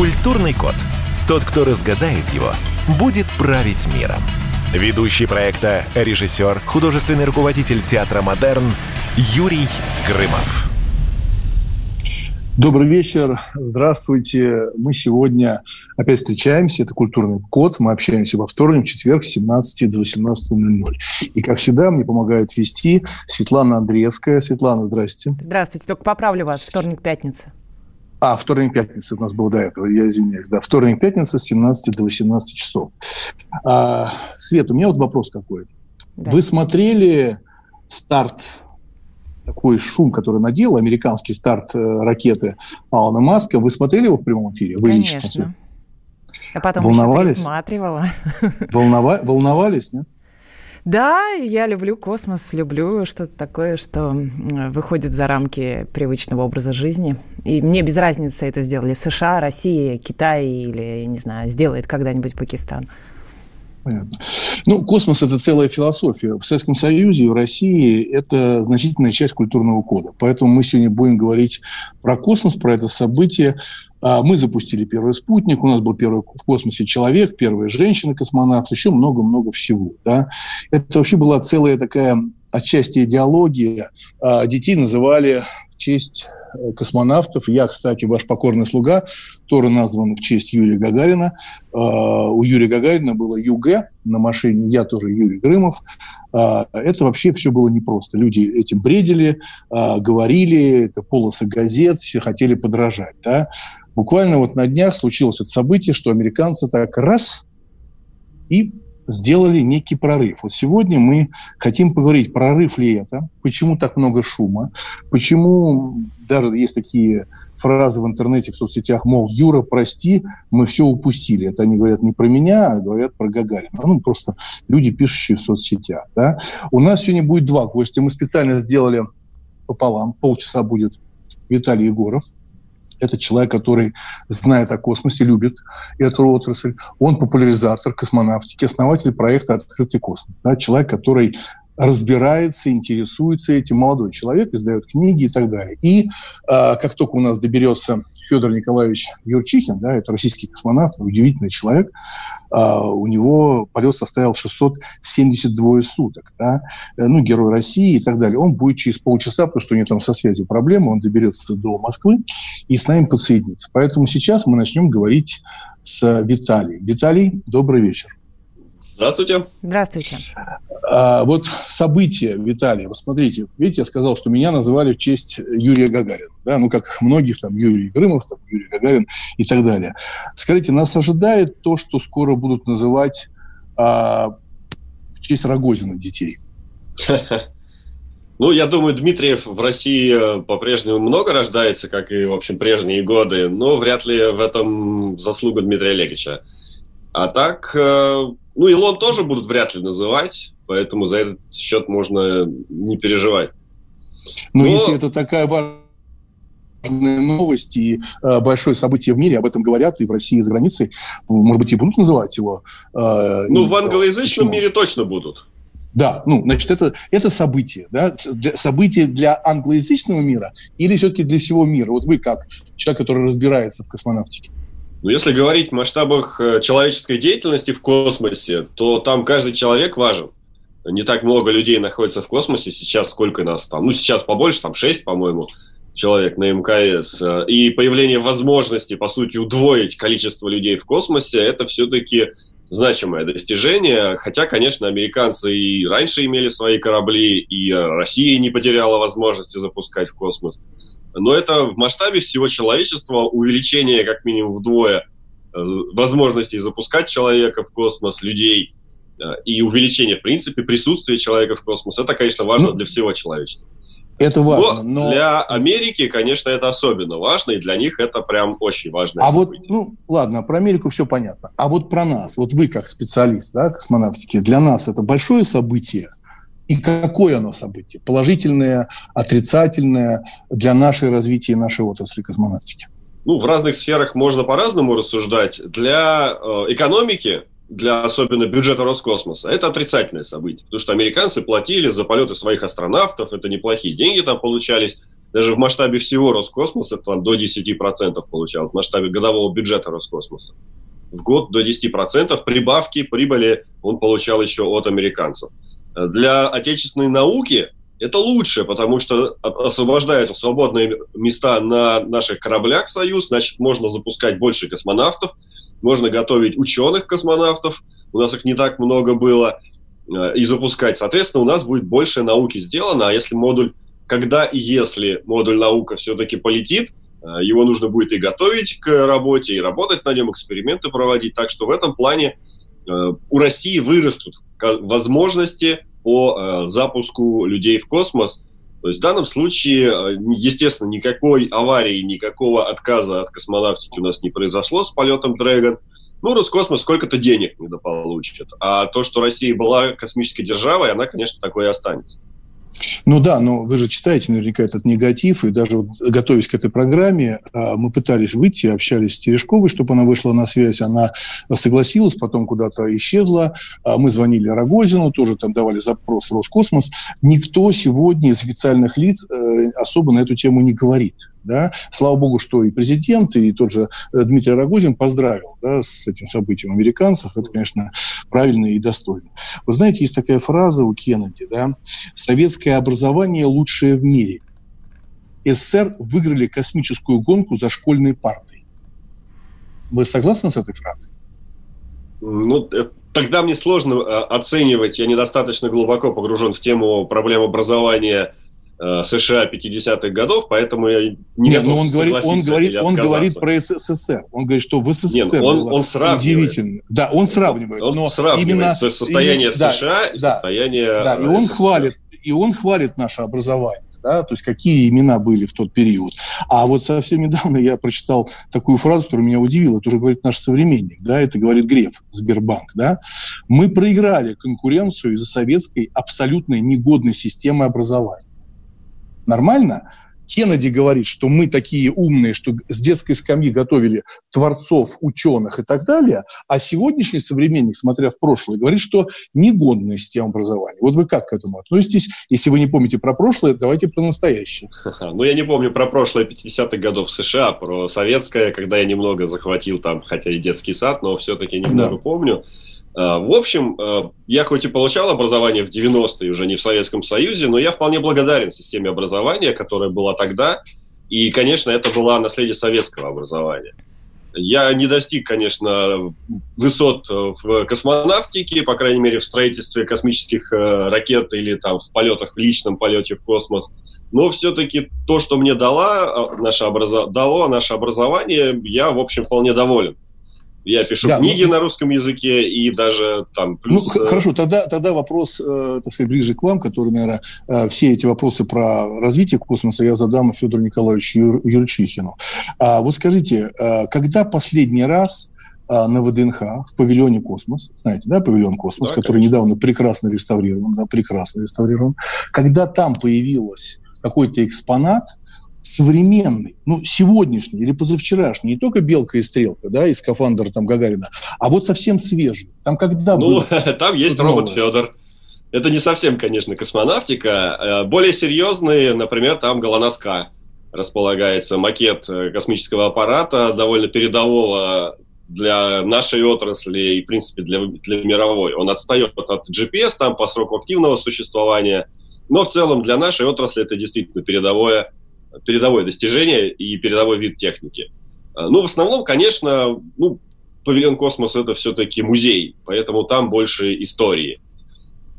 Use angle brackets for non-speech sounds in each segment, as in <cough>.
Культурный код. Тот, кто разгадает его, будет править миром. Ведущий проекта, режиссер, художественный руководитель театра «Модерн» Юрий Грымов. Добрый вечер, здравствуйте. Мы сегодня опять встречаемся, это «Культурный код». Мы общаемся во вторник, четверг, с 17 до 18.00. И, как всегда, мне помогает вести Светлана Андреевская. Светлана, здрасте. Здравствуйте, только поправлю вас, вторник-пятница. А, вторник, пятница у нас был до этого, я извиняюсь. Да, вторник, пятница с 17 до 18 часов. А, Свет, у меня вот вопрос такой. Да. Вы смотрели старт такой шум, который надел, американский старт э, ракеты Алана Маска. Вы смотрели его в прямом эфире? Вы Конечно. Лично? А потом Волновались? еще пересматривала. Волнова... Волновались, нет? Да, я люблю космос, люблю что-то такое, что выходит за рамки привычного образа жизни. И мне без разницы это сделали США, Россия, Китай или, не знаю, сделает когда-нибудь Пакистан. Понятно. Ну, космос – это целая философия. В Советском Союзе и в России это значительная часть культурного кода. Поэтому мы сегодня будем говорить про космос, про это событие. А, мы запустили первый спутник, у нас был первый в космосе человек, первая женщина-космонавт, еще много-много всего. Да? Это вообще была целая такая отчасти идеология. А, детей называли в честь Э, космонавтов. Я, кстати, ваш покорный слуга, тоже назван в честь Юрия Гагарина. Э, у Юрия Гагарина было ЮГ на машине, я тоже Юрий Грымов. Это вообще все было непросто. Люди этим бредили, говорили, это полосы газет, все хотели подражать. Да? Буквально вот на днях случилось это событие, что американцы так раз и сделали некий прорыв. Вот сегодня мы хотим поговорить, прорыв ли это, почему так много шума, почему даже есть такие фразы в интернете, в соцсетях, мол, Юра, прости, мы все упустили. Это они говорят не про меня, а говорят про Гагарина. Ну, просто люди, пишущие в соцсетях. Да? У нас сегодня будет два гостя. Мы специально сделали пополам, полчаса будет Виталий Егоров, это человек, который знает о космосе, любит эту отрасль. Он популяризатор космонавтики, основатель проекта «Открытый космос». Да, человек, который разбирается, интересуется этим, молодой человек, издает книги и так далее. И э, как только у нас доберется Федор Николаевич Юрчихин, да, это российский космонавт, удивительный человек, а, у него полет составил 672 суток, да, э, ну, герой России и так далее. Он будет через полчаса, потому что у него там со связью проблемы, он доберется до Москвы и с нами подсоединится. Поэтому сейчас мы начнем говорить с Виталием. Виталий, добрый вечер. Здравствуйте. Здравствуйте. А, вот события, Виталий, вот смотрите, видите, я сказал, что меня называли в честь Юрия Гагарина, да, ну, как многих, там, Юрий Грымов, там, Юрий Гагарин и так далее. Скажите, нас ожидает то, что скоро будут называть а, в честь Рогозина детей? Ну, я думаю, Дмитриев в России по-прежнему много рождается, как и, в общем, прежние годы, но вряд ли в этом заслуга Дмитрия Олеговича. А так, э, ну, Илон тоже будут вряд ли называть, поэтому за этот счет можно не переживать. Ну, Но... если это такая важная новость и э, большое событие в мире, об этом говорят и в России, и за границей, может быть, и будут называть его. Э, ну, и, в англоязычном почему? мире точно будут. Да, ну, значит, это, это событие, да, для, событие для англоязычного мира или все-таки для всего мира? Вот вы как человек, который разбирается в космонавтике. Ну, если говорить в масштабах э, человеческой деятельности в космосе, то там каждый человек важен. Не так много людей находится в космосе сейчас, сколько нас там. Ну, сейчас побольше, там 6, по-моему, человек на МКС. И появление возможности, по сути, удвоить количество людей в космосе, это все-таки значимое достижение. Хотя, конечно, американцы и раньше имели свои корабли, и Россия не потеряла возможности запускать в космос но это в масштабе всего человечества увеличение как минимум вдвое э, возможностей запускать человека в космос, людей, и увеличение, в принципе, присутствия человека в космос. Это, конечно, важно ну, для всего человечества. Это важно, но, но для Америки, конечно, это особенно важно, и для них это прям очень важно. А событие. вот, ну, ладно, про Америку все понятно. А вот про нас, вот вы как специалист, да, космонавтики, для нас это большое событие – и какое оно событие? Положительное, отрицательное для нашей развития нашей отрасли космонавтики? Ну, в разных сферах можно по-разному рассуждать. Для э, экономики, для особенно бюджета Роскосмоса, это отрицательное событие. Потому что американцы платили за полеты своих астронавтов, это неплохие деньги там получались. даже в масштабе всего Роскосмоса там до 10% получал, в масштабе годового бюджета Роскосмоса. В год до 10% прибавки прибыли он получал еще от американцев. Для отечественной науки это лучше, потому что освобождаются свободные места на наших кораблях «Союз», значит, можно запускать больше космонавтов, можно готовить ученых-космонавтов, у нас их не так много было, э, и запускать. Соответственно, у нас будет больше науки сделано, а если модуль, когда и если модуль наука все-таки полетит, э, его нужно будет и готовить к работе, и работать на нем, эксперименты проводить. Так что в этом плане э, у России вырастут возможности по запуску людей в космос. То есть в данном случае, э, естественно, никакой аварии, никакого отказа от космонавтики у нас не произошло с полетом Dragon. Ну, Роскосмос сколько-то денег недополучит. А то, что Россия была космической державой, она, конечно, такой и останется. Ну да, но вы же читаете наверняка этот негатив, и даже вот, готовясь к этой программе, а, мы пытались выйти, общались с Терешковой, чтобы она вышла на связь, она согласилась, потом куда-то исчезла, а, мы звонили Рогозину, тоже там давали запрос в Роскосмос. Никто сегодня из официальных лиц э, особо на эту тему не говорит. Да? Слава богу, что и президент, и тот же э, Дмитрий Рогозин поздравил да, с этим событием американцев. Это, конечно, правильно и достойно. Вы знаете, есть такая фраза у Кеннеди, да? «Советское образование лучшее в мире». СССР выиграли космическую гонку за школьной партой. Вы согласны с этой фразой? Ну, э, тогда мне сложно э, оценивать, я недостаточно глубоко погружен в тему проблем образования США 50-х годов, поэтому я не Нет, но он говорит, он говорит, он говорит про СССР. Он говорит, что в СССР Нет, он, было он сравнивает. удивительно. Да, он сравнивает. Он но сравнивает именно состояние именно, США да, и да, состояние Да, и он СССР. хвалит, и он хвалит наше образование. Да, то есть какие имена были в тот период. А вот совсем недавно я прочитал такую фразу, которая меня удивила. Это уже говорит наш современник, да, это говорит Греф, Сбербанк, да. Мы проиграли конкуренцию из-за советской абсолютно негодной системы образования нормально. Кеннеди говорит, что мы такие умные, что с детской скамьи готовили творцов, ученых и так далее, а сегодняшний современник, смотря в прошлое, говорит, что негодная система образования. Вот вы как к этому относитесь? Если вы не помните про прошлое, давайте про настоящее. Ну, я не помню про прошлое 50-х годов в США, про советское, когда я немного захватил там, хотя и детский сад, но все-таки немного да. помню. А, в общем, а, я хоть и получал образование в 90-е, уже не в Советском Союзе, но я вполне благодарен системе образования, которая была тогда. И, конечно, это было наследие советского образования. Я не достиг, конечно, высот в космонавтике, по крайней мере, в строительстве космических э, ракет или там в полетах, в личном полете в космос. Но все-таки то, что мне дала, наше образо... дало наше образование, я, в общем, вполне доволен. Я пишу да, книги ну, на русском языке и даже там плюс... Ну, хорошо, тогда, тогда вопрос, э, так сказать, ближе к вам, который, наверное, э, все эти вопросы про развитие космоса я задам Федору Николаевичу Юр, Юрчихину. А вот скажите, э, когда последний раз э, на ВДНХ в павильоне «Космос», знаете, да, павильон «Космос», да, который конечно. недавно прекрасно реставрирован, да, прекрасно реставрирован, когда там появилась какой-то экспонат, современный, ну, сегодняшний или позавчерашний, не только «Белка и стрелка», да, и скафандр там Гагарина, а вот совсем свежий. Там когда Ну, было <laughs> там есть робот новое? Федор. Это не совсем, конечно, космонавтика. Э, более серьезные, например, там ГЛОНАСС-К располагается макет э, космического аппарата, довольно передового для нашей отрасли и, в принципе, для, для мировой. Он отстает от GPS там по сроку активного существования, но в целом для нашей отрасли это действительно передовое передовое достижение и передовой вид техники. А, ну, в основном, конечно, ну, павильон космос это все-таки музей, поэтому там больше истории.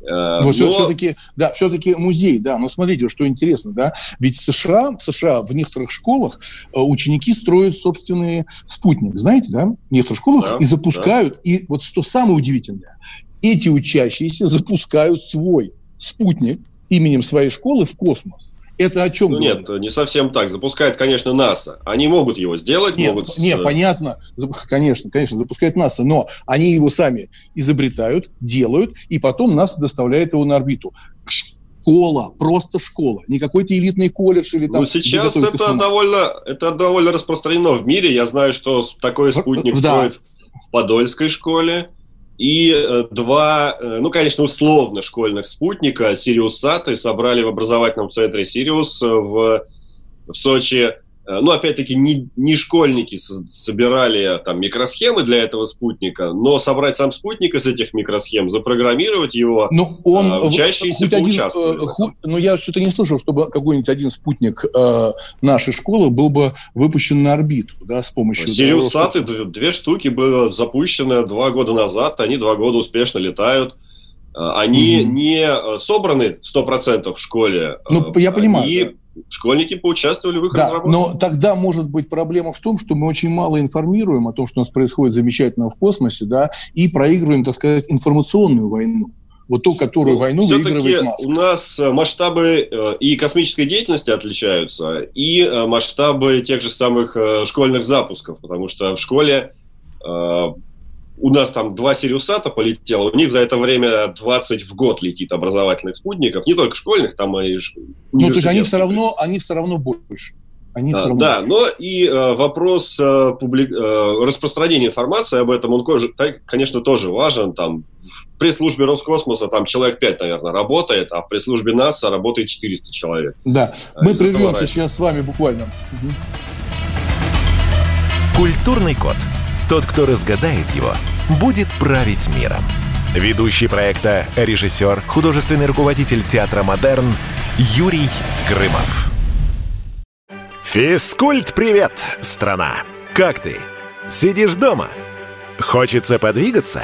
А, но, но... все-таки, да, все-таки музей, да. Но смотрите, что интересно, да. Ведь в США, в США в некоторых школах э, ученики строят собственный спутник, знаете, да? В некоторых школах да, и запускают. Да. И вот что самое удивительное, эти учащиеся запускают свой спутник именем своей школы в космос. Это о чем? Ну, нет, не совсем так. Запускает, конечно, НАСА. Они могут его сделать, нет, могут... Нет, э, понятно, конечно, конечно, запускает НАСА, но они его сами изобретают, делают, и потом НАСА доставляет его на орбиту школа, просто школа, не какой-то элитный колледж или там. Ну сейчас это довольно, это довольно распространено в мире. Я знаю, что такой спутник да. строит в Подольской школе, и э, два, э, ну, конечно, условно школьных спутника, Сириус Саты, собрали в образовательном центре Сириус в в Сочи. Э, ну, опять-таки, не, не школьники собирали там микросхемы для этого спутника, но собрать сам спутник из этих микросхем, запрограммировать его, ну, он, э, учащиеся хоть один, э, ху, Ну, я что-то не слышал, чтобы какой-нибудь один спутник э, нашей школы был бы выпущен на орбиту, да, с помощью... Сириусаты, две штуки было запущено два года назад, они два года успешно летают. Они угу. не собраны 100% в школе. Ну, я понимаю. Они да школьники поучаствовали в их да, разработке. Но тогда может быть проблема в том, что мы очень мало информируем о том, что у нас происходит замечательно в космосе, да, и проигрываем, так сказать, информационную войну. Вот ту, которую ну, войну выигрывает Маск. у нас э, масштабы э, и космической деятельности отличаются, и э, масштабы тех же самых школьных запусков, потому что в школе у нас там два Сириусата полетело, у них за это время 20 в год летит образовательных спутников, не только школьных, там и Ну, то есть они все равно, они все равно больше. Они а, да, но и э, вопрос э, публи... э, распространения информации об этом, он, конечно, тоже важен. Там, в пресс-службе Роскосмоса там человек 5, наверное, работает, а в пресс-службе НАСА работает 400 человек. Да, мы прервемся сейчас с вами буквально. Культурный код. Тот, кто разгадает его, будет править миром. Ведущий проекта, режиссер, художественный руководитель театра «Модерн» Юрий Грымов. Физкульт-привет, страна! Как ты? Сидишь дома? Хочется подвигаться?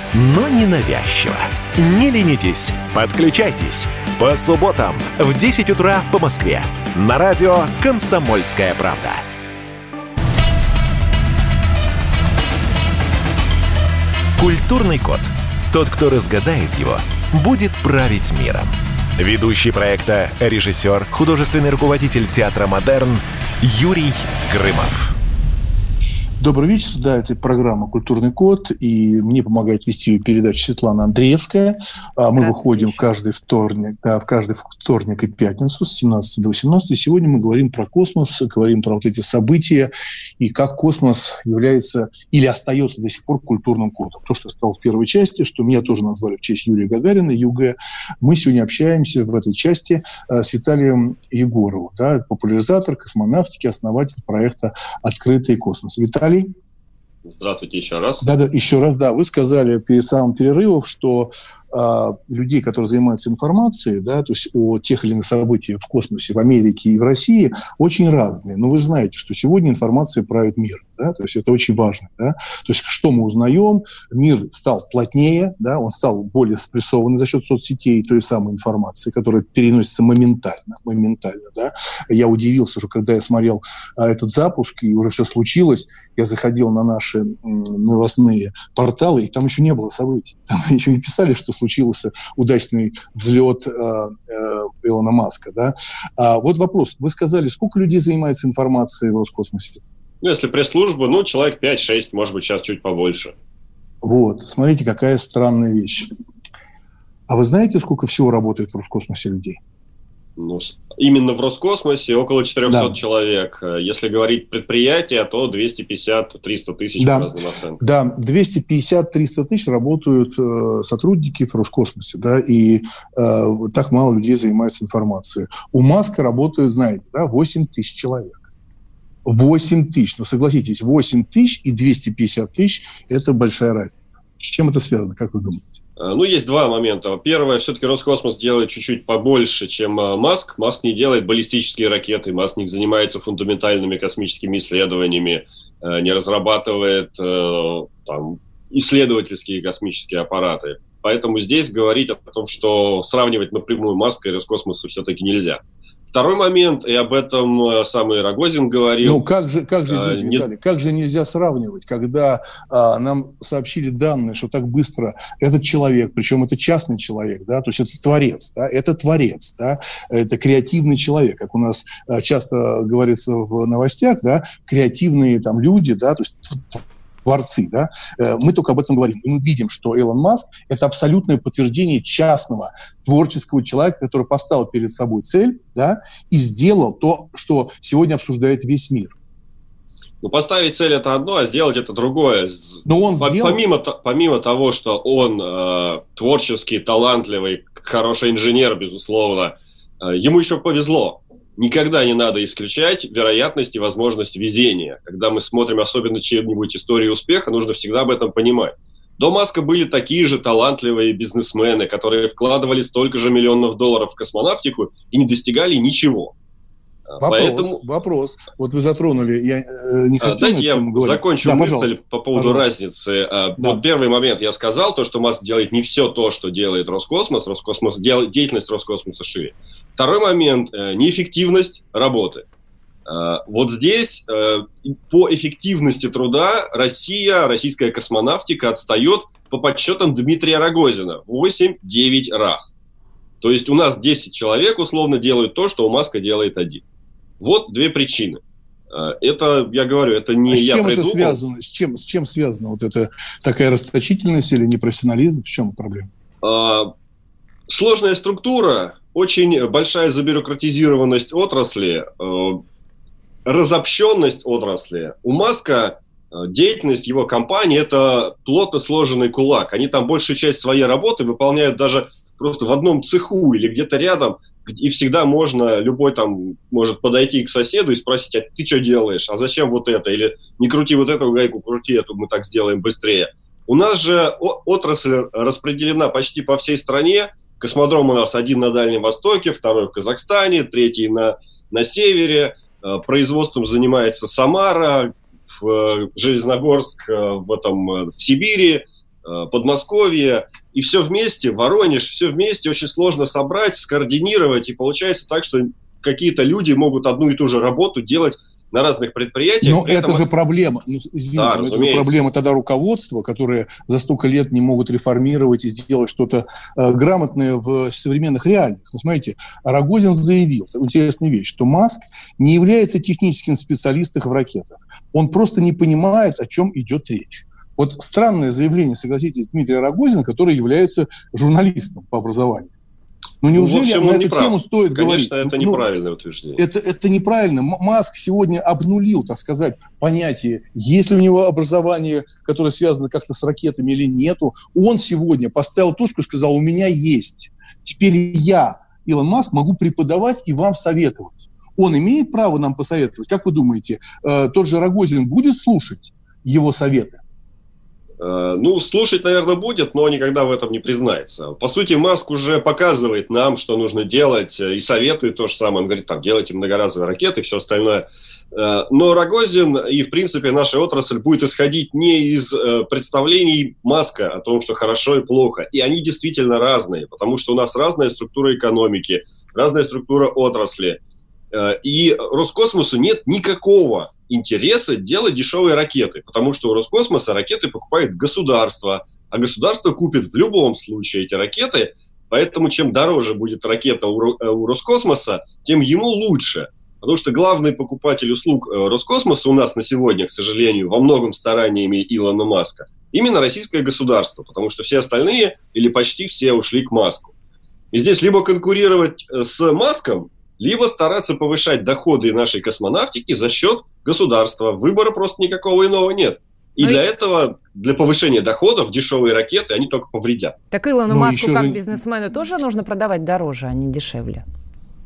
но не навязчиво. Не ленитесь, подключайтесь. По субботам в 10 утра по Москве. На радио «Комсомольская правда». Культурный код. Тот, кто разгадает его, будет править миром. Ведущий проекта, режиссер, художественный руководитель театра «Модерн» Юрий Грымов. Добрый вечер, да, это программа «Культурный код», и мне помогает вести ее передача Светлана Андреевская. А мы выходим каждый вторник, да, в каждый вторник и пятницу с 17 до 18. Сегодня мы говорим про космос, говорим про вот эти события и как космос является или остается до сих пор культурным кодом. То, что я сказал в первой части, что меня тоже назвали в честь Юрия Гагарина, ЮГ. Мы сегодня общаемся в этой части э, с Виталием Егоровым, да, популяризатор космонавтики, основатель проекта «Открытый космос». Виталий Виталий. Здравствуйте еще раз. Да, да, еще раз, да. Вы сказали перед самым перерывом, что людей, которые занимаются информацией, да, то есть о тех или иных событиях в космосе, в Америке и в России, очень разные. Но вы знаете, что сегодня информация правит мир, да, то есть это очень важно, да. То есть что мы узнаем? Мир стал плотнее, да, он стал более спрессованный за счет соцсетей, той самой информации, которая переносится моментально, моментально, да. Я удивился, что когда я смотрел а, этот запуск и уже все случилось, я заходил на наши новостные порталы, и там еще не было событий, там <laughs> еще не писали, что случился удачный взлет э, э, Илона Маска. Да? А вот вопрос. Вы сказали, сколько людей занимается информацией в Роскосмосе? Ну, если пресс-служба, ну, человек 5-6, может быть, сейчас чуть побольше. Вот, смотрите, какая странная вещь. А вы знаете, сколько всего работает в Роскосмосе людей? Ну, именно в Роскосмосе около 400 да. человек. Если говорить предприятия, то 250-300 тысяч да. по разным оценкам. Да, 250-300 тысяч работают э, сотрудники в Роскосмосе, да, и э, так мало людей занимаются информацией. У Маска работают, знаете, да, 8 тысяч человек. 8 тысяч. Ну, согласитесь, 8 тысяч и 250 тысяч – это большая разница. С чем это связано, как вы думаете? Э, ну, есть два момента. Первое, все-таки Роскосмос делает чуть-чуть побольше, чем э, Маск. Маск не делает баллистические ракеты, Маск не занимается фундаментальными космическими исследованиями, э, не разрабатывает там, исследовательские космические аппараты. Поэтому здесь говорить о том, что сравнивать напрямую Маска и Роскосмоса все-таки нельзя. Второй момент, и об этом э, самый Рогозин говорил. Ну, как же, как же, извините, а, не... Виталий, как же нельзя сравнивать, когда а, нам сообщили данные, что так быстро этот человек, причем это частный человек, да, то есть это творец, да, это творец, да, это креативный человек, как у нас а, часто говорится в новостях, да, креативные там люди, да, то есть творцы, да, э, мы только об этом говорим. И мы видим, что Илон Маск – это абсолютное подтверждение частного творческого человека, который поставил перед собой цель, да, и сделал то, что сегодня обсуждает весь мир. Ну, поставить цель это одно, а сделать это другое. Но он По- сделал... помимо, помимо того, что он э, творческий, талантливый, хороший инженер, безусловно, э, ему еще повезло. Никогда не надо исключать вероятность и возможность везения. Когда мы смотрим особенно чем-нибудь историю успеха, нужно всегда об этом понимать. До Маска были такие же талантливые бизнесмены, которые вкладывали столько же миллионов долларов в космонавтику и не достигали ничего. А, Вопрос, Поэтому вопрос. Вот вы затронули, я э, не а, хотел Дайте я говорить. закончу Да, мысль пожалуйста. по поводу Пожалуйста. разницы. А, Да. Вот первый момент я сказал, то, что Маск делает не все то, что делает Роскосмос. Роскосмос делает деятельность Роскосмоса шире. Второй момент э, – неэффективность работы. Вот здесь э, по эффективности труда Россия, российская космонавтика отстает по подсчетам Дмитрия Рогозина 8-9 раз. То есть у нас 10 человек условно делают то, что у Маска делает один. Вот две причины. Э, Это, я говорю, это не А с я чем это придумал. связано? С чем, с чем связано вот это такая расточительность или непрофессионализм? В чем проблема? А, Сложная структура, очень большая забюрократизированность отрасли, э, разобщенность отрасли. У Маска деятельность его компании – это плотно сложенный кулак. Они там большую часть своей работы выполняют даже просто в одном цеху или где-то рядом, и всегда можно, любой там может подойти к соседу и спросить, а ты что делаешь, а зачем вот это, или не крути вот эту гайку, крути эту, мы так сделаем быстрее. У нас же отрасль распределена почти по всей стране. Космодром у нас один на Дальнем Востоке, второй в Казахстане, третий на, на севере. Э, Производством занимается Самара, э, Железногорск, э, в, этом, в Сибири, Подмосковье. И все вместе, Воронеж, все вместе очень сложно собрать, скоординировать. И получается так, что какие-то люди могут одну и ту же работу делать на разных предприятиях. Но этом это же проблема. Ну, извините, Да, это же разумеется. проблема тогда руководства, которые за столько лет не могут реформировать и сделать что-то э, грамотное в современных реалиях. Ну, смотрите, Рогозин заявил такую интересную вещь, что Маск не является техническим специалистом в ракетах. Он просто не понимает, о чем идет речь. Вот странное заявление, согласитесь, Дмитрия Рогозина, который является журналистом по образованию. Ну, Ну, неужели общем, на эту прав. тему стоит говорить? Конечно, это Ну, неправильное утверждение. это, это неправильно. Маск сегодня обнулил, так сказать, понятие, есть ли у него образование, которое связано как-то с ракетами или нету. Он сегодня поставил точку и сказал, у меня есть. Теперь я, Илон Маск, могу преподавать и вам советовать. Он имеет право нам посоветовать. Как вы думаете, э, тот же Рогозин будет слушать его советы? Э, Ну, слушать, наверное, будет, но никогда в этом не признается. По сути, Маск уже показывает нам, что нужно делать, э, и советует то же самое. Он говорит, там, делайте многоразовые ракеты и все остальное. Э, Но Рогозин и, в принципе, наша отрасль будет исходить не из представлений Маска о том, что хорошо и плохо. И они действительно разные, потому что у нас разная структура экономики, разная структура отрасли. И Роскосмосу нет никакого интереса делать дешевые ракеты, потому что у Роскосмоса ракеты покупает государство, а государство купит в любом случае эти ракеты, поэтому чем дороже будет ракета у, э, Роскосмоса, тем ему лучше. Потому что главный покупатель услуг э, Роскосмоса у нас на сегодня, к сожалению, во многом стараниями Илона Маска, именно российское государство, потому что все остальные или почти все ушли к Маску. И здесь либо конкурировать э, с Маском, либо стараться повышать доходы нашей космонавтики за счет государства. Выбора просто никакого иного нет. И Ну и- для этого, для повышения доходов, дешевые ракеты, они только повредят. Так Илону Ну, Маску еще как же- бизнесмену тоже нужно продавать дороже, а не дешевле.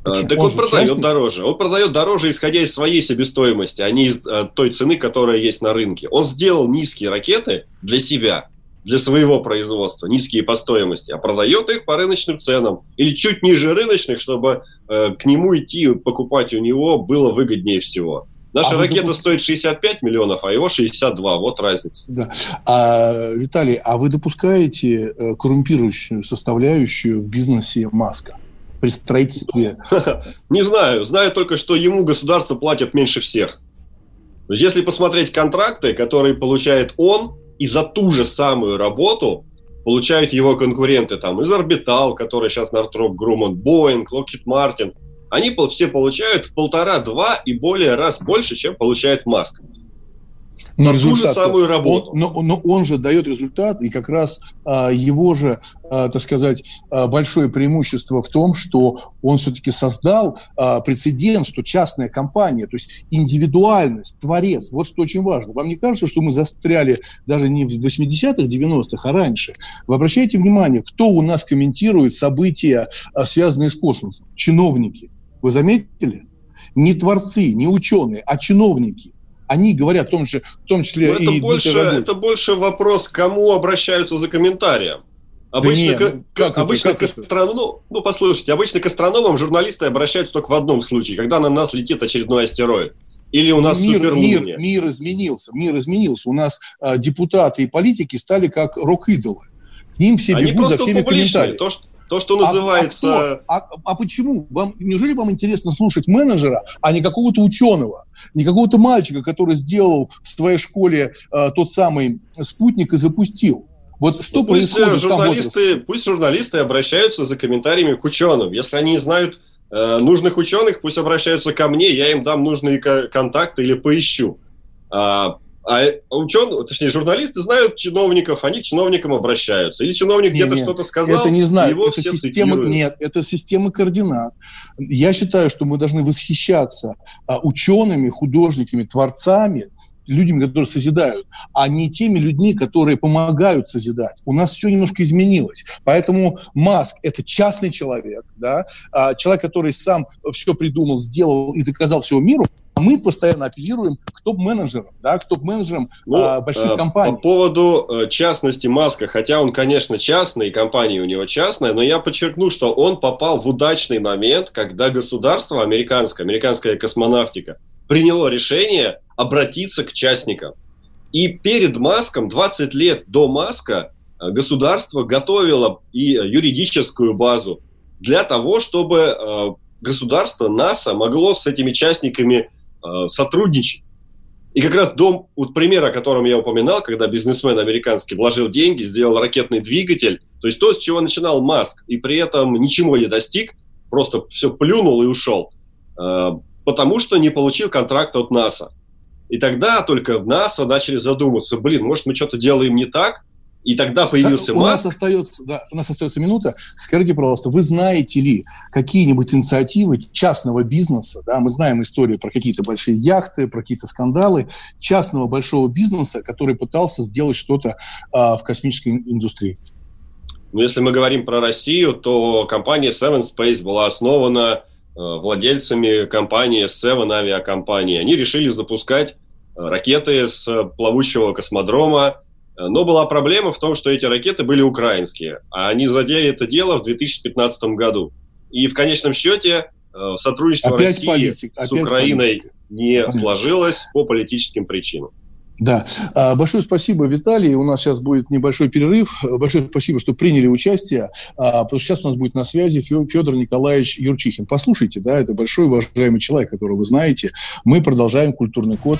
А, Почему? Так Он он, продает частник. дороже. Он продает дороже, исходя из своей себестоимости, а не из э, той цены, которая есть на рынке. Он сделал низкие ракеты для себя, для своего производства, низкие по стоимости, а продает их по рыночным ценам или чуть ниже рыночных, чтобы э, к нему идти и покупать у него было выгоднее всего. Наша А ракета допуск- стоит 65 миллионов, а его 62. Вот разница. Да. А, Виталий, а вы допускаете э, коррумпирующую составляющую в бизнесе Маска? При строительстве <laughs> Не знаю. Знаю только, что ему государство платит меньше всех. То есть, если посмотреть контракты, которые получает он, и за ту же самую работу получают его конкуренты, там, из Орбитал, который сейчас Northrop Grumman, Boeing, Lockheed Martin, они все получают в полтора-два и более раз больше, чем получает Маск. но за ту же самую работу. Он, но, но он же дает результат, и как раз а, его же, а, так сказать, а, большое преимущество в том, что он все-таки создал а, прецедент, что частная компания, то есть индивидуальность, творец, вот что очень важно. Вам не кажется, что мы застряли даже не в 80-х, 90-х, а раньше? Вы обращаете внимание, кто у нас комментирует события, а, связанные с космосом? Чиновники. Вы заметили? Не творцы, не ученые, а чиновники они говорят в том, же, в том числе Но и... Это больше, это больше вопрос, кому обращаются за комментарием. Обычно, да нет, ну, как обычно это, как к астроном... ну, ну, послушайте, обычно к астрономам журналисты обращаются только в одном случае, когда на нас летит очередной астероид. Или у нас мир, мир, мир изменился, мир изменился. У нас а, депутаты и политики стали как рок-идолы. К ним все Они бегут за всеми комментариями. То, что, то, что называется... А, а, а, а почему? Вам, неужели вам интересно слушать менеджера, а не какого-то ученого? Не какого-то мальчика, который сделал в своей школе э, тот самый спутник и запустил? Вот что ну, пусть происходит журналисты, там Пусть журналисты обращаются за комментариями к ученым. Если они знают э, нужных ученых, пусть обращаются ко мне, я им дам нужные контакты или поищу. А, а ученые, точнее, журналисты знают чиновников, они к чиновникам обращаются. Или чиновник где-то что-то сказал, это не знаю. его это все система, цитируют. Нет, это система координат. Я считаю, что мы должны восхищаться а, учеными, художниками, творцами, людьми, которые созидают, а не теми людьми, которые помогают созидать. У нас все немножко изменилось. Поэтому Маск – это частный человек, да, а человек, который сам все придумал, сделал и доказал всему миру, а мы постоянно апеллируем к топ-менеджерам, да, к топ-менеджерам ну, а, больших э, компаний. По поводу э, частности Маска, хотя он, конечно, частный, компания у него частная, но я подчеркну, что он попал в удачный момент, когда государство американское, американская космонавтика, приняло решение обратиться к частникам. И перед Маском, 20 лет до Маска, э, государство готовило и юридическую базу для того, чтобы государство, НАСА, могло с этими частниками сотрудничать. И как раз дом, вот пример, о котором я упоминал, когда бизнесмен американский вложил деньги, сделал ракетный двигатель, то есть то, с чего начинал Маск, и при этом ничего не достиг, просто все плюнул и ушел, э, потому что не получил контракт от НАСА. И тогда только в НАСА начали задумываться, блин, может, мы что-то делаем не так, и тогда появился у Маск. Нас остается, да, у нас остается минута. Скажите, пожалуйста, вы знаете ли какие-нибудь инициативы частного бизнеса? Да, мы знаем историю про какие-то большие яхты, про какие-то скандалы частного большого бизнеса, который пытался сделать что-то а, в космической индустрии. Ну, если мы говорим про Россию, то компания Seven Space была основана э, владельцами компании Seven авиакомпании. Они решили запускать э, ракеты с плавучего космодрома но была проблема в том, что эти ракеты были украинские, а они задели это дело в 2015 году. И в конечном счете э, сотрудничество опять России политик, с Украиной политика. не Понятно. сложилось по политическим причинам. Да. А, большое спасибо, Виталий. У нас сейчас будет небольшой перерыв. Большое спасибо, что приняли участие. А, потому что сейчас у нас будет на связи Федор Николаевич Юрчихин. Послушайте, да, это большой уважаемый человек, которого вы знаете. Мы продолжаем культурный код.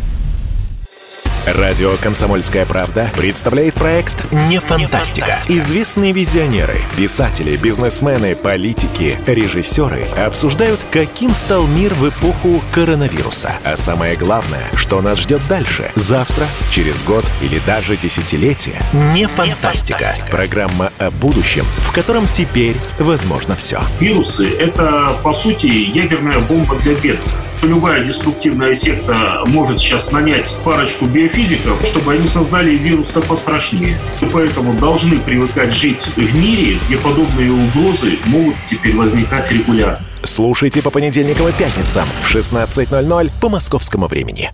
Радио «Комсомольская правда» представляет проект «Не фантастика». Известные визионеры, писатели, бизнесмены, политики, режиссеры обсуждают, каким стал мир в эпоху коронавируса. А самое главное, что нас ждет дальше, завтра, через год или даже десятилетие. «Не фантастика». Не фантастика. Программа о будущем, в котором теперь возможно все. Вирусы — это, по сути, ядерная бомба для бедных любая деструктивная секта может сейчас нанять парочку биофизиков, чтобы они создали вирус-то пострашнее. И поэтому должны привыкать жить в мире, где подобные угрозы могут теперь возникать регулярно. Слушайте по понедельникам и пятницам в 16.00 по московскому времени.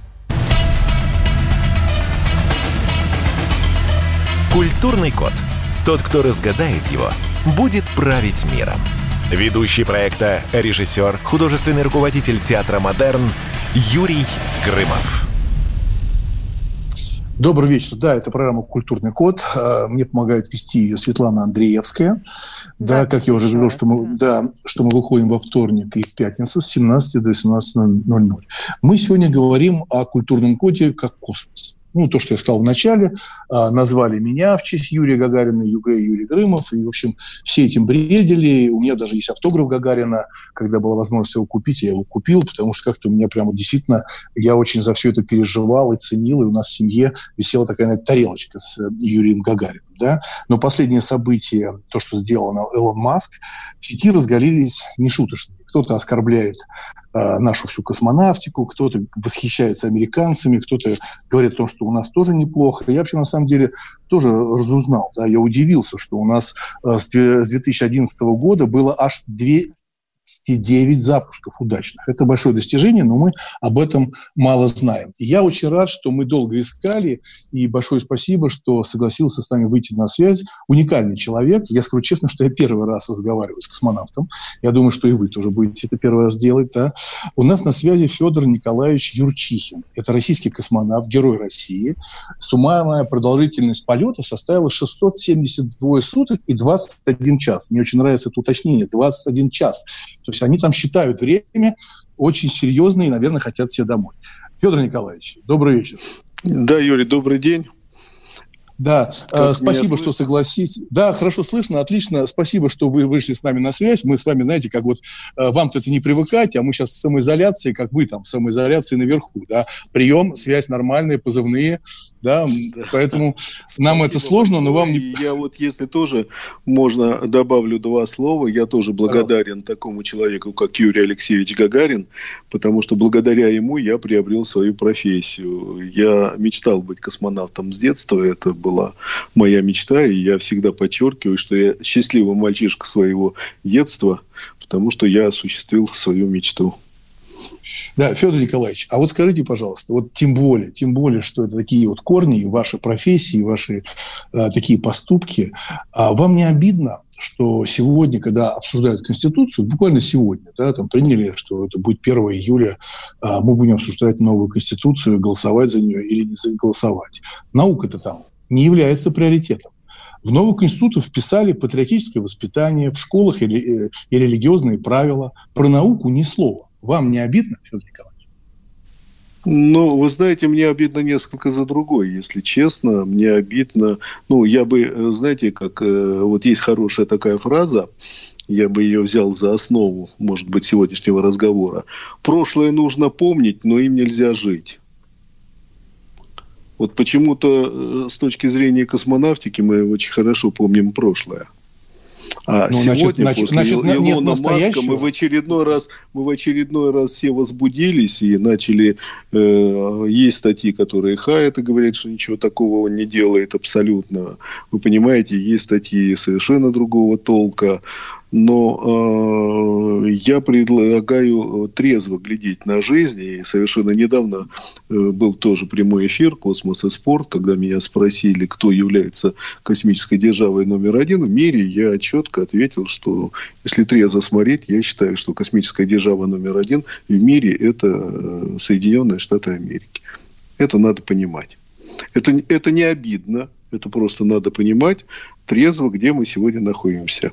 Культурный код. Тот, кто разгадает его, будет править миром. Ведущий проекта, режиссер, художественный руководитель театра «Модерн» Юрий Грымов. Добрый вечер. Да, это программа «Культурный код». А, мне помогает вести ее Светлана Андреевская. Да, как я уже говорил, что мы, да, что мы выходим во вторник и в пятницу с 17 до 18.00. Мы сегодня говорим о культурном коде как космос. Ну, то, что я сказал в начале, а, назвали меня в честь Юрия Гагарина, ЮГ Юрий Грымов, и, в общем, все этим бредили. У меня даже есть автограф Гагарина, когда была возможность его купить, я его купил, потому что как-то у меня прямо действительно, я очень за все это переживал и ценил, и у нас в семье висела такая знаете, тарелочка с э, Юрием Гагарином. Да? Но последнее событие, то, что сделал Элон Маск, в сети разгорелись нешуточные. Кто-то оскорбляет нашу всю космонавтику, кто-то восхищается американцами, кто-то говорит о том, что у нас тоже неплохо. Я вообще, на самом деле, тоже разузнал. Да, я удивился, что у нас э, с 2011 года было аж две 209 запусков удачных. Это большое достижение, но мы об этом мало знаем. И я очень рад, что мы долго искали, и большое спасибо, что согласился с нами выйти на связь. Уникальный человек. Я скажу честно, что я первый раз разговариваю с космонавтом. Я думаю, что и вы тоже будете это первый раз делать. Да? У нас на связи Федор Николаевич Юрчихин. Это российский космонавт, герой России. Суммарная продолжительность полета составила 672 суток и 21 час. Мне очень нравится это уточнение. 21 час. То есть они там считают время очень серьезно и, наверное, хотят все домой. Федор Николаевич, добрый вечер. Да, Юрий, добрый день. Да, как спасибо, что согласитесь. Да, хорошо слышно, отлично. Спасибо, что вы вышли с нами на связь. Мы с вами, знаете, как вот э, вам-то это не привыкать, а мы сейчас в самоизоляции, как вы там в самоизоляции наверху, да. Прием, связь нормальная, позывные, да, поэтому спасибо нам это сложно, но вам не... Я вот, если тоже можно, добавлю два слова, я тоже благодарен Пожалуйста. такому человеку, как Юрий Алексеевич Гагарин, потому что благодаря ему я приобрел свою профессию. Я мечтал быть космонавтом с детства, это была моя мечта, и я всегда подчеркиваю, что я счастливый мальчишка своего детства, потому что я осуществил свою мечту. Да, Федор Николаевич, а вот скажите, пожалуйста, вот тем более, тем более, что это такие вот корни, ваши профессии, ваши э, такие поступки, а вам не обидно, что сегодня, когда обсуждают Конституцию, буквально сегодня, да, там приняли, что это будет 1 июля, а мы будем обсуждать новую Конституцию, голосовать за нее или не голосовать. Наука-то там не является приоритетом. В новую Конституцию вписали патриотическое воспитание, в школах и, э, и религиозные правила. Про науку ни слова. Вам не обидно, Федор Николаевич? Ну, вы знаете, мне обидно несколько за другой, если честно. Мне обидно... Ну, я бы, э, знаете, как... Э, вот есть хорошая такая фраза, я бы ее взял за основу, может быть, сегодняшнего разговора. Прошлое нужно помнить, но им нельзя жить. Вот почему-то э, с точки зрения космонавтики мы очень хорошо помним прошлое. А ну, сегодня значит, после значит, Илона нет Маска мы в очередной раз мы в очередной раз все возбудились и начали э, есть статьи, которые хают и говорят, что ничего такого он не делает абсолютно. Вы понимаете, есть статьи совершенно другого толка но э, я предлагаю трезво глядеть на жизнь. И совершенно недавно э, был тоже прямой эфир «Космос и спорт», когда меня спросили, кто является космической державой номер один в мире. Я четко ответил, что если трезво смотреть, я считаю, что космическая держава номер один в мире – это э, Соединенные Штаты Америки. Это надо понимать. Это, это не обидно, это просто надо понимать трезво, где мы сегодня находимся.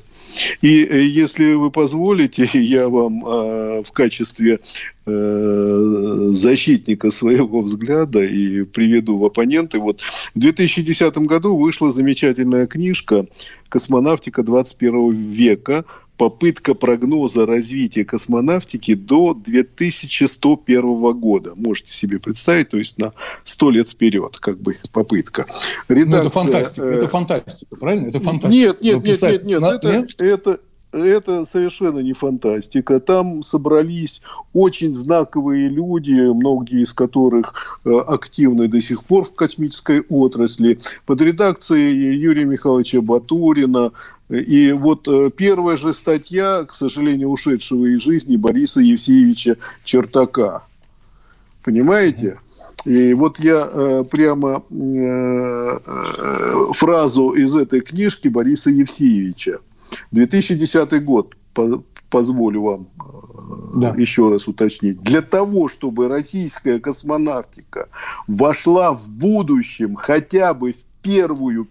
И э, если вы позволите, <laughs> я вам э, в качестве э, защитника своего взгляда и приведу в оппоненты. Вот в 2010 году вышла замечательная книжка «Космонавтика 21 века попытка прогноза развития космонавтики до 2101 года. Можете себе представить, то есть на 100 лет вперед, как бы попытка. Редакция, ну, это фантастика, это фантастика, правильно? Это фантастика. Нет, нет, нет, нет, нет, на... это, нет? это, это совершенно не фантастика. Там собрались очень знаковые люди, многие из которых э, активны до сих пор в космической отрасли, под редакцией Юрия Михайловича Батурина. И вот э, первая же статья, к сожалению, ушедшего из жизни Бориса Евсеевича Чертака. Понимаете? И вот я э, прямо э, э, фразу из этой книжки Бориса Евсеевича – 2010 год, позволю вам э, да. еще раз уточнить. Для того, чтобы российская космонавтика вошла в будущем хотя бы в первую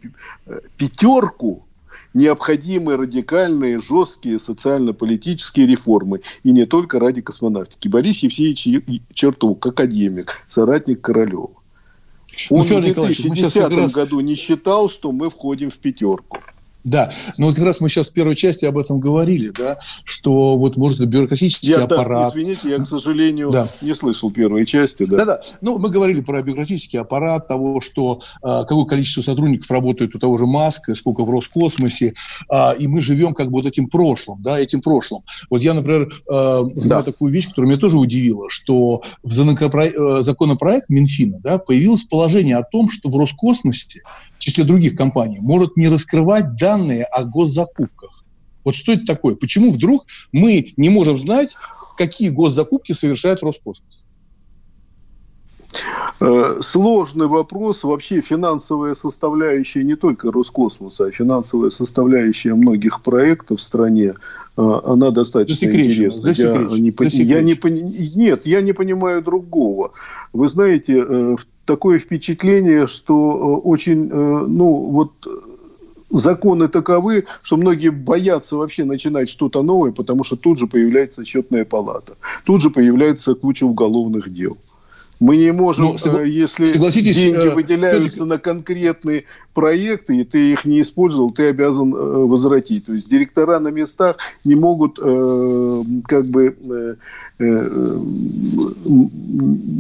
э, пятерку, необходимы радикальные, жесткие социально-политические реформы. И не только ради космонавтики. Борис Евсеевич Чертук, академик, соратник Королева. Он ну, в 2010 раз... году не считал, что мы входим в пятерку. Да, но вот как раз мы сейчас в первой части об этом говорили, да, что вот может бюрократический я, аппарат. Да, извините, я, к сожалению, да. не слышал первой части. Да. Да-да. Ну, мы говорили про бюрократический аппарат, того, что э, какое количество сотрудников работает у того же Маска, сколько в Роскосмосе, э, и мы живем как бы вот этим прошлым, да, этим прошлым. Вот я, например, э, знаю да. такую вещь, которая меня тоже удивила, что в э, законопроект Минфина, да, появилось положение о том, что в Роскосмосе числе других компаний, может не раскрывать данные о госзакупках. Вот что это такое? Почему вдруг мы не можем знать, какие госзакупки совершает Роскосмос? Э, сложный вопрос. Вообще финансовая составляющая не только Роскосмоса, а финансовая составляющая многих проектов в стране, э, она достаточно интересна. Я не, я не, нет, я не понимаю другого. Вы знаете, э, такое впечатление, что очень, ну, вот законы таковы, что многие боятся вообще начинать что-то новое, потому что тут же появляется счетная палата, тут же появляется куча уголовных дел. Мы не можем, ну, согла... Э, если деньги выделяются на конкретные проекты, и ты их не использовал, ты обязан возвратить. То есть директора на местах не могут э, как бы э, э,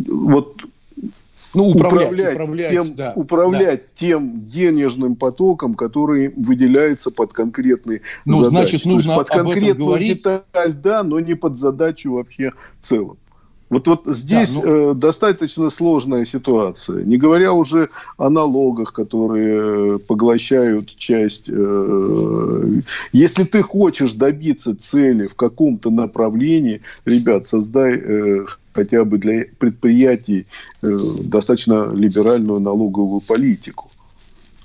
вот ну, управлять, управлять, управлять, тем, да, управлять да. тем денежным потоком, который выделяется под конкретные ну, задачи. Значит, нужно под конкретную говорить... деталь, да, но не под задачу вообще в целом. Вот, вот здесь да, ну... э, достаточно сложная ситуация. Не говоря уже о налогах, которые поглощают часть. Э, если ты хочешь добиться цели в каком-то направлении, ребят, создай э, хотя бы для предприятий э, достаточно либеральную налоговую политику.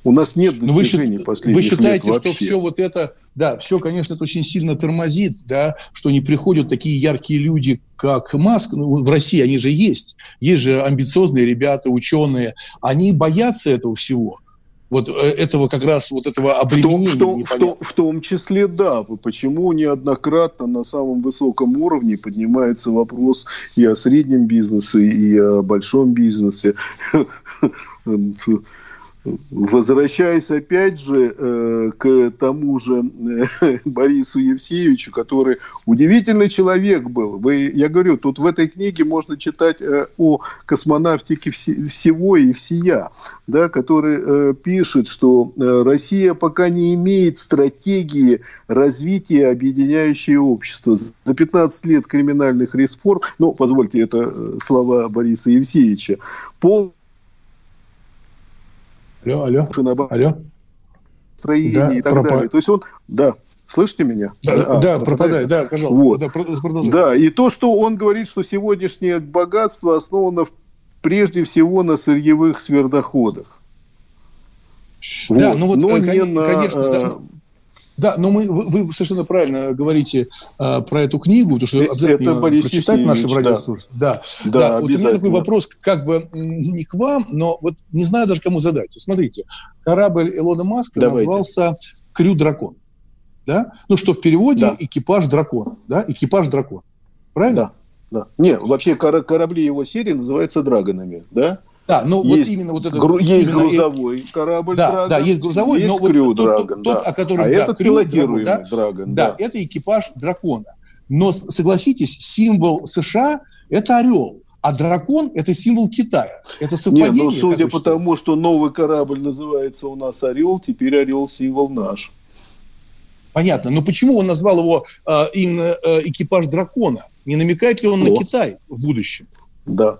У нас нет достижений вы, последних Вы считаете, лет что все вот это, да, все, конечно, это очень сильно тормозит, да, что не приходят такие яркие люди, как Маск, ну, в России они же есть, есть же амбициозные ребята, ученые, они боятся этого всего вот э, этого как раз вот этого обременения. В том, в, том, в том числе, да. Почему неоднократно на самом высоком уровне поднимается вопрос и о среднем бизнесе, и о большом бизнесе. <laughs> Возвращаясь опять же э, к тому же э, <laughs> Борису Евсеевичу, который удивительный человек был. Вы, я говорю, тут в этой книге можно читать э, о космонавтике вс- всего и всея, да, который э, пишет, что э, Россия пока не имеет стратегии развития объединяющей общество. За 15 лет криминальных реформ, ну, позвольте, это э, слова Бориса Евсеевича, пол Алло, алло. Алло. Строение да, и так пропа... далее. То есть он, да, слышите меня? Да, да, да пропадает, да, пожалуйста. Вот. Да, продолжай. да, и то, что он говорит, что сегодняшнее богатство основано прежде всего на сырьевых сверхдоходах. Да, вот. ну вот, но э, не на, конечно, да, э, да, но мы, вы, вы совершенно правильно говорите э, про эту книгу, потому что обязательно это Борис прочитать нашим радиослушателям. Да, да, да. да. Вот у меня такой вопрос, как бы не к вам, но вот не знаю даже, кому задать. Смотрите, корабль Илона Маска Давайте. назывался «Крю Дракон». Да? Ну, что в переводе да. экипаж дракон. Да? Экипаж дракон. Правильно? Да. да. Не, вообще корабли его серии называются драгонами, да? Да, ну есть, вот именно вот это... Гру, есть именно, грузовой корабль да, Драгон. Да, есть грузовой, есть но вот тот, Драгон, тот, да. о котором... А да, это пилотируемый да, Драгон. Да, да, это экипаж дракона. Но согласитесь, символ США – это орел. А дракон – это символ Китая. Это совпадение. Нет, но судя по тому, что новый корабль называется у нас «Орел», теперь «Орел» – символ наш. Понятно. Но почему он назвал его э, именно э, экипаж дракона? Не намекает ли он О. на Китай в будущем? Да.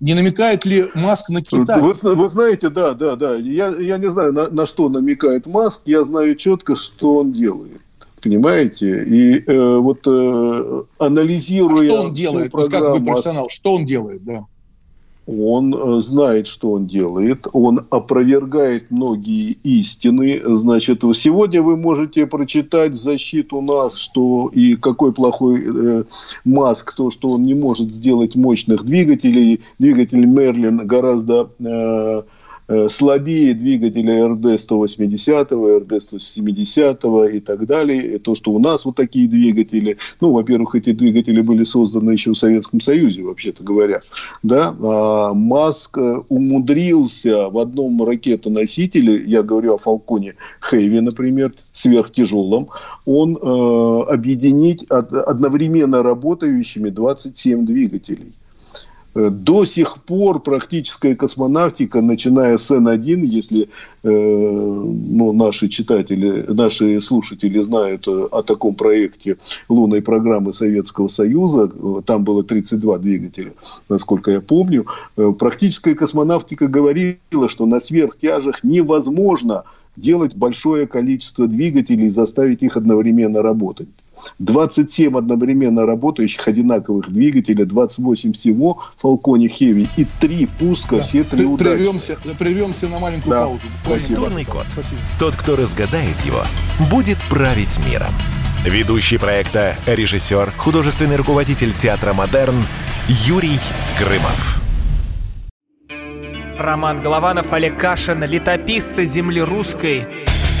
Не намекает ли Маск на Китай? Вы, вы знаете, да, да, да. Я, я не знаю, на, на что намекает Маск. Я знаю четко, что он делает. Понимаете? И э, вот э, анализируя... А что он делает? Вот как вы профессионал, что он делает, да? Он э, знает, что он делает, он опровергает многие истины. Значит, сегодня вы можете прочитать защиту нас, что и какой плохой э, Маск, то, что он не может сделать мощных двигателей. Двигатель Мерлин гораздо э, слабее двигатели РД-180, РД-170 и так далее. То, что у нас вот такие двигатели, ну, во-первых, эти двигатели были созданы еще в Советском Союзе, вообще-то говоря, да, а Маск умудрился в одном ракетоносителе, я говорю о Фалконе Хэви, например, сверхтяжелом, он э, объединить од, одновременно работающими 27 двигателей. Э, до сих пор практическая космонавтика, начиная с Н-1, если э, ну, наши читатели, наши слушатели знают о таком проекте лунной программы Советского Союза, там было 32 двигателя, насколько я помню, э, практическая космонавтика говорила, что на сверхтяжах невозможно делать большое количество двигателей и заставить их одновременно работать. 27 одновременно работающих одинаковых двигателей, 28 всего в Falcon Heavy и 3 пуска, да. все три удачи. Прервемся, прервемся на маленькую да. паузу. Культурный код. Спасибо. Тот, кто разгадает его, будет править миром. Ведущий проекта, режиссер, художественный руководитель театра «Модерн» Юрий Грымов. Роман Голованов, Олег Кашин, летописцы земли русской –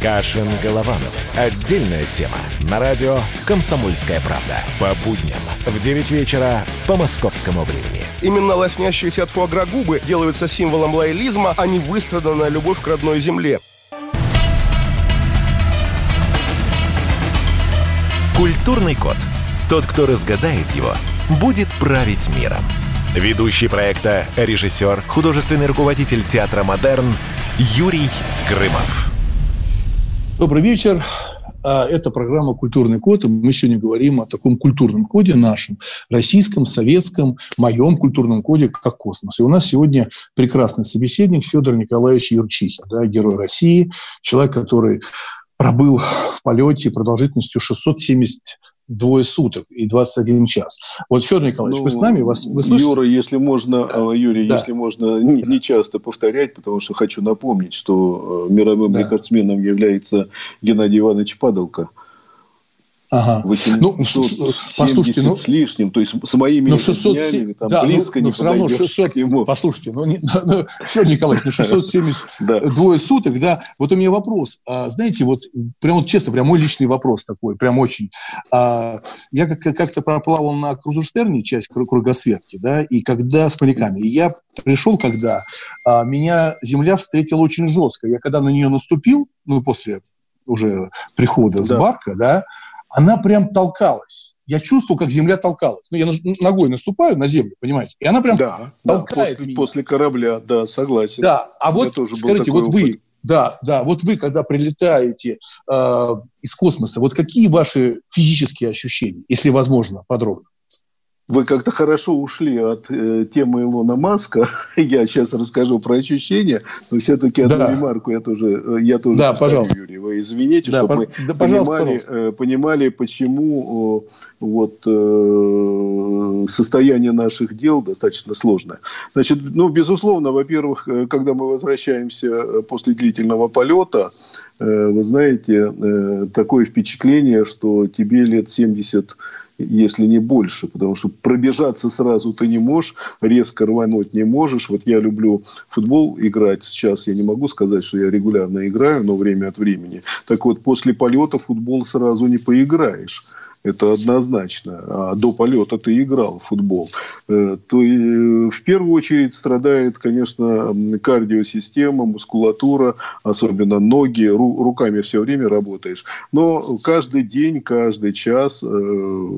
Кашин Голованов. Отдельная тема. На радио «Комсомольская правда». По будням в 9 вечера по московскому времени. Именно лоснящиеся от фуагра губы делаются символом лоялизма, а не выстраданная любовь к родной земле. Культурный код. Тот, кто разгадает его, будет править миром. Ведущий проекта, режиссер, художественный руководитель театра «Модерн» Юрий Грымов. Добрый вечер. А, это программа «Культурный код». И мы сегодня говорим о таком культурном коде нашем, российском, советском, моем культурном коде, как космос. И у нас сегодня прекрасный собеседник Федор Николаевич Юрчихин, да, герой России, человек, который пробыл в полете продолжительностью 670 двое суток и 21 час. Вот, Федор Николаевич, ну, вы с нами? Вас, вы слышите? Юра, если можно, да. Юрий, да. если можно не, не часто повторять, потому что хочу напомнить, что э, мировым да. рекордсменом является Геннадий Иванович Падалко. Ага. 870 ну, послушайте, ну, с лишним, то есть с моими ну, 607, днями, там да, близко ну, не все равно 600, к нему. Послушайте, ну, не, <laughs> ну, ну Федор Николаевич, ну 670 да. двое суток, да, вот у меня вопрос, а, знаете, вот прям вот честно, прям мой личный вопрос такой, прям очень. А, я как- как-то проплавал на Крузерштерне часть кругосветки, да, и когда с моряками, и я пришел, когда а, меня земля встретила очень жестко, я когда на нее наступил, ну, после уже прихода да. с барка, да, она прям толкалась. Я чувствовал, как земля толкалась. Ну, я ногой наступаю на землю, понимаете? И она прям да, толкает да, после, меня. после корабля, да, согласен. Да, а вот, тоже скажите, вот опыт. вы, да, да, вот вы, когда прилетаете э, из космоса, вот какие ваши физические ощущения, если возможно, подробно? Вы как-то хорошо ушли от э, темы Илона Маска. <laughs> я сейчас расскажу про ощущения, но все-таки одну да. ремарку я тоже, э, я тоже да, пожалуйста. Юрий, вы извините, да, чтобы по... мы да, понимали, э, понимали, почему э, вот э, состояние наших дел достаточно сложное. Значит, ну, безусловно, во-первых, э, когда мы возвращаемся э, после длительного полета, вы знаете, такое впечатление, что тебе лет 70 если не больше, потому что пробежаться сразу ты не можешь, резко рвануть не можешь. Вот я люблю футбол играть, сейчас я не могу сказать, что я регулярно играю, но время от времени. Так вот, после полета футбол сразу не поиграешь. Это однозначно. А до полета ты играл в футбол. Э, то и в первую очередь страдает, конечно, кардиосистема, мускулатура, особенно ноги. Руками все время работаешь. Но каждый день, каждый час э,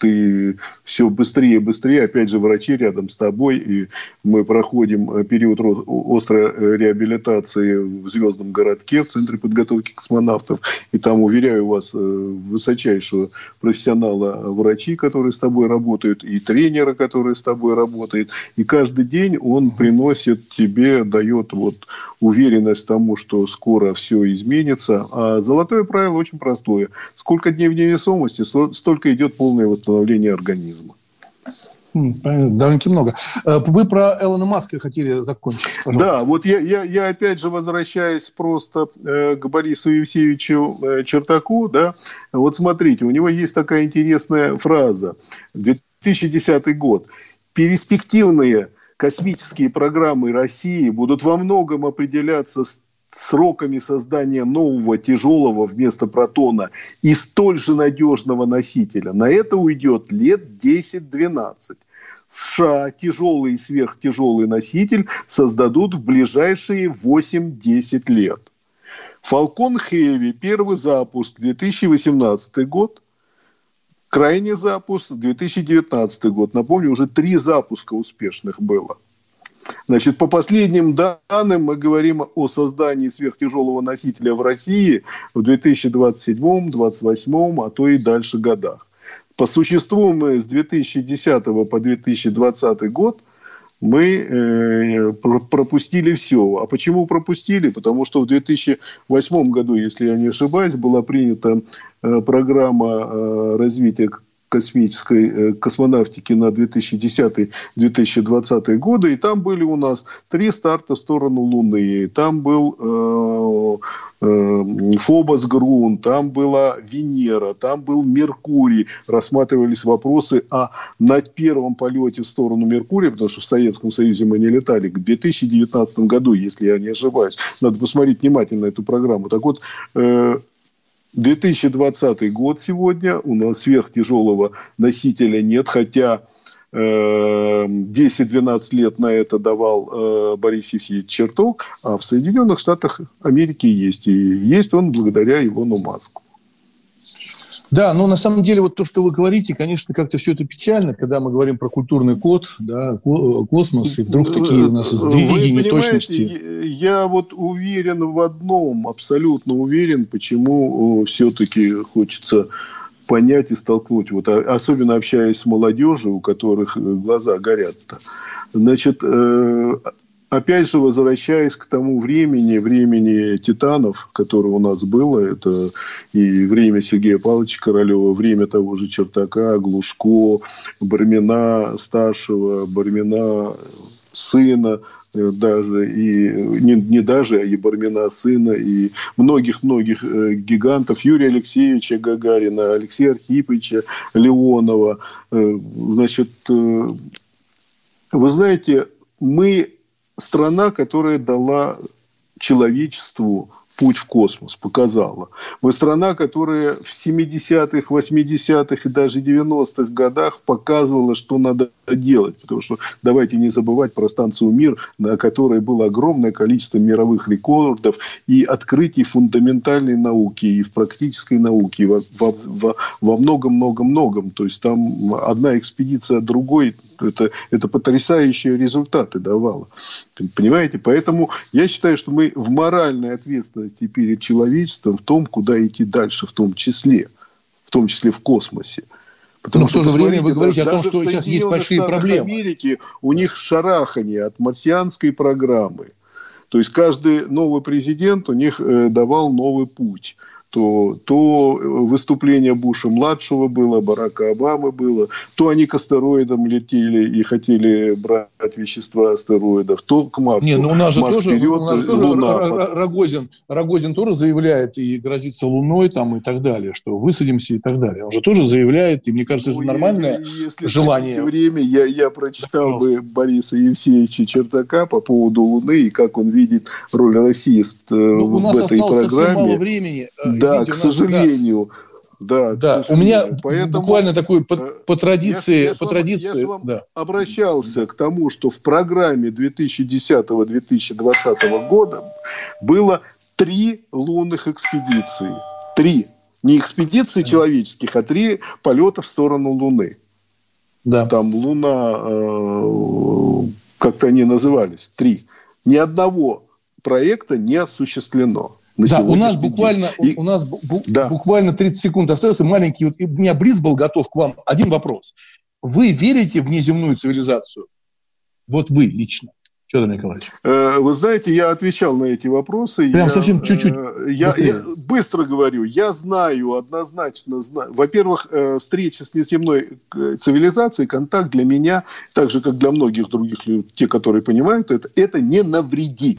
ты все быстрее и быстрее. Опять же, врачи рядом с тобой. И мы проходим период острой реабилитации в Звездном городке, в Центре подготовки космонавтов. И там, уверяю вас, э, высочайшего профессионала врачи, которые с тобой работают, и тренера, который с тобой работает. И каждый день он приносит тебе, дает вот уверенность тому, что скоро все изменится. А золотое правило очень простое. Сколько дней в невесомости, столько идет полное восстановление организма. Довольно-таки много. Э, вы про Элона Маска хотели закончить, пожалуйста. Да, вот я, я, я опять же возвращаюсь просто э, к Борису Евсеевичу э, Чертаку. Да? Вот смотрите, у него есть такая интересная фраза. 2010 год. Перспективные космические программы России будут во многом определяться сроками создания нового тяжелого вместо протона и столь же надежного носителя. На это уйдет лет 10-12. В США тяжелый и сверхтяжелый носитель создадут в ближайшие 8-10 лет. Falcon Heavy, первый запуск 2018 год, крайний запуск 2019 год. Напомню, уже три запуска успешных было – Значит, по последним данным мы говорим о создании сверхтяжелого носителя в России в 2027, 2028, а то и дальше годах. По существу мы с 2010 по 2020 год мы э, пропустили все. А почему пропустили? Потому что в 2008 году, если я не ошибаюсь, была принята э, программа э, развития космической э, космонавтики на 2010-2020 годы, и там были у нас три старта в сторону Луны. Там был э, э, Фобос Грун, там была Венера, там был Меркурий. Рассматривались вопросы о над первом полете в сторону Меркурия, потому что в Советском Союзе мы не летали, к 2019 году, если я не ошибаюсь. Надо посмотреть внимательно эту программу. Так вот, 2020 год сегодня, у нас сверхтяжелого носителя нет, хотя 10-12 э, лет на это давал э, Борис Евсеевич Черток, а в Соединенных Штатах Америки есть. И есть он благодаря Илону Маску. Да, но на самом деле вот то, что вы говорите, конечно, как-то все это печально, когда мы говорим про культурный код, да, космос, и вдруг такие у нас сдвиги, неточности. Я вот уверен в одном, абсолютно уверен, почему все-таки хочется понять и столкнуть, вот, а, особенно общаясь с молодежью, у которых э, глаза горят-то. Значит, э, опять же, возвращаясь к тому времени, времени титанов, которое у нас было, это и время Сергея Павловича Королева, время того же Чертака, Глушко, Бармина старшего, Бармина сына, э, даже и не, не даже, а и Бармина сына, и многих-многих э, гигантов, Юрия Алексеевича Гагарина, Алексея Архиповича Леонова. Э, значит, вы знаете, мы страна, которая дала человечеству путь в космос, показала. Мы страна, которая в 70-х, 80-х и даже 90-х годах показывала, что надо делать. Потому что давайте не забывать про станцию «Мир», на которой было огромное количество мировых рекордов и открытий фундаментальной науки, и в практической науке, и во, во, во многом-многом-многом. То есть там одна экспедиция другой это, это потрясающие результаты давало. Понимаете? Поэтому я считаю, что мы в моральной ответственности перед человечеством в том, куда идти дальше, в том числе. В том числе в космосе. Потому Но что, в то же время вы говорите о том, что сейчас есть большие проблемы. Америки у них шарахание от марсианской программы. То есть каждый новый президент у них э, давал новый путь то, то выступление Буша-младшего было, Барака Обамы было, то они к астероидам летели и хотели брать вещества астероидов, то к Марсу. Не, ну у нас же Марс тоже, вперед, у нас тоже Луна. Рогозин, Рогозин тоже заявляет и грозится Луной там и так далее, что высадимся и так далее. Он же тоже заявляет, и мне кажется, это нормальное если желание. время я, я прочитал бы Бориса Евсеевича Чертака по поводу Луны и как он видит роль России ну, в у нас этой осталось программе. совсем мало времени. Да, к сожалению. Да, да. У меня Поэтому, буквально такой по, э, по традиции, я, я по вам, традиции. Я вам да. обращался к тому, что в программе 2010-2020 года было три лунных экспедиции. Три. Не экспедиции человеческих, а три полета в сторону Луны. Да. Там Луна, э, как-то они назывались, три. Ни одного проекта не осуществлено. На да, у нас буквально, и... у нас бу- да. буквально 30 секунд остается. Маленький, вот, у меня Бриз был готов к вам. Один вопрос. Вы верите в неземную цивилизацию? Вот вы лично. Федор Николаевич? Э, вы знаете, я отвечал на эти вопросы. Прям я, совсем чуть-чуть. Э, я, я быстро говорю. Я знаю, однозначно знаю. Во-первых, э, встреча с неземной цивилизацией, контакт для меня, так же, как для многих других людей, те, которые понимают это, это не навреди.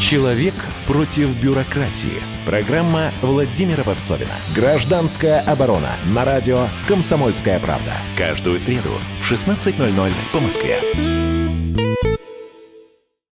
Человек против бюрократии. Программа Владимира Варсовина. Гражданская оборона. На радио «Комсомольская правда». Каждую среду в 16.00 по Москве.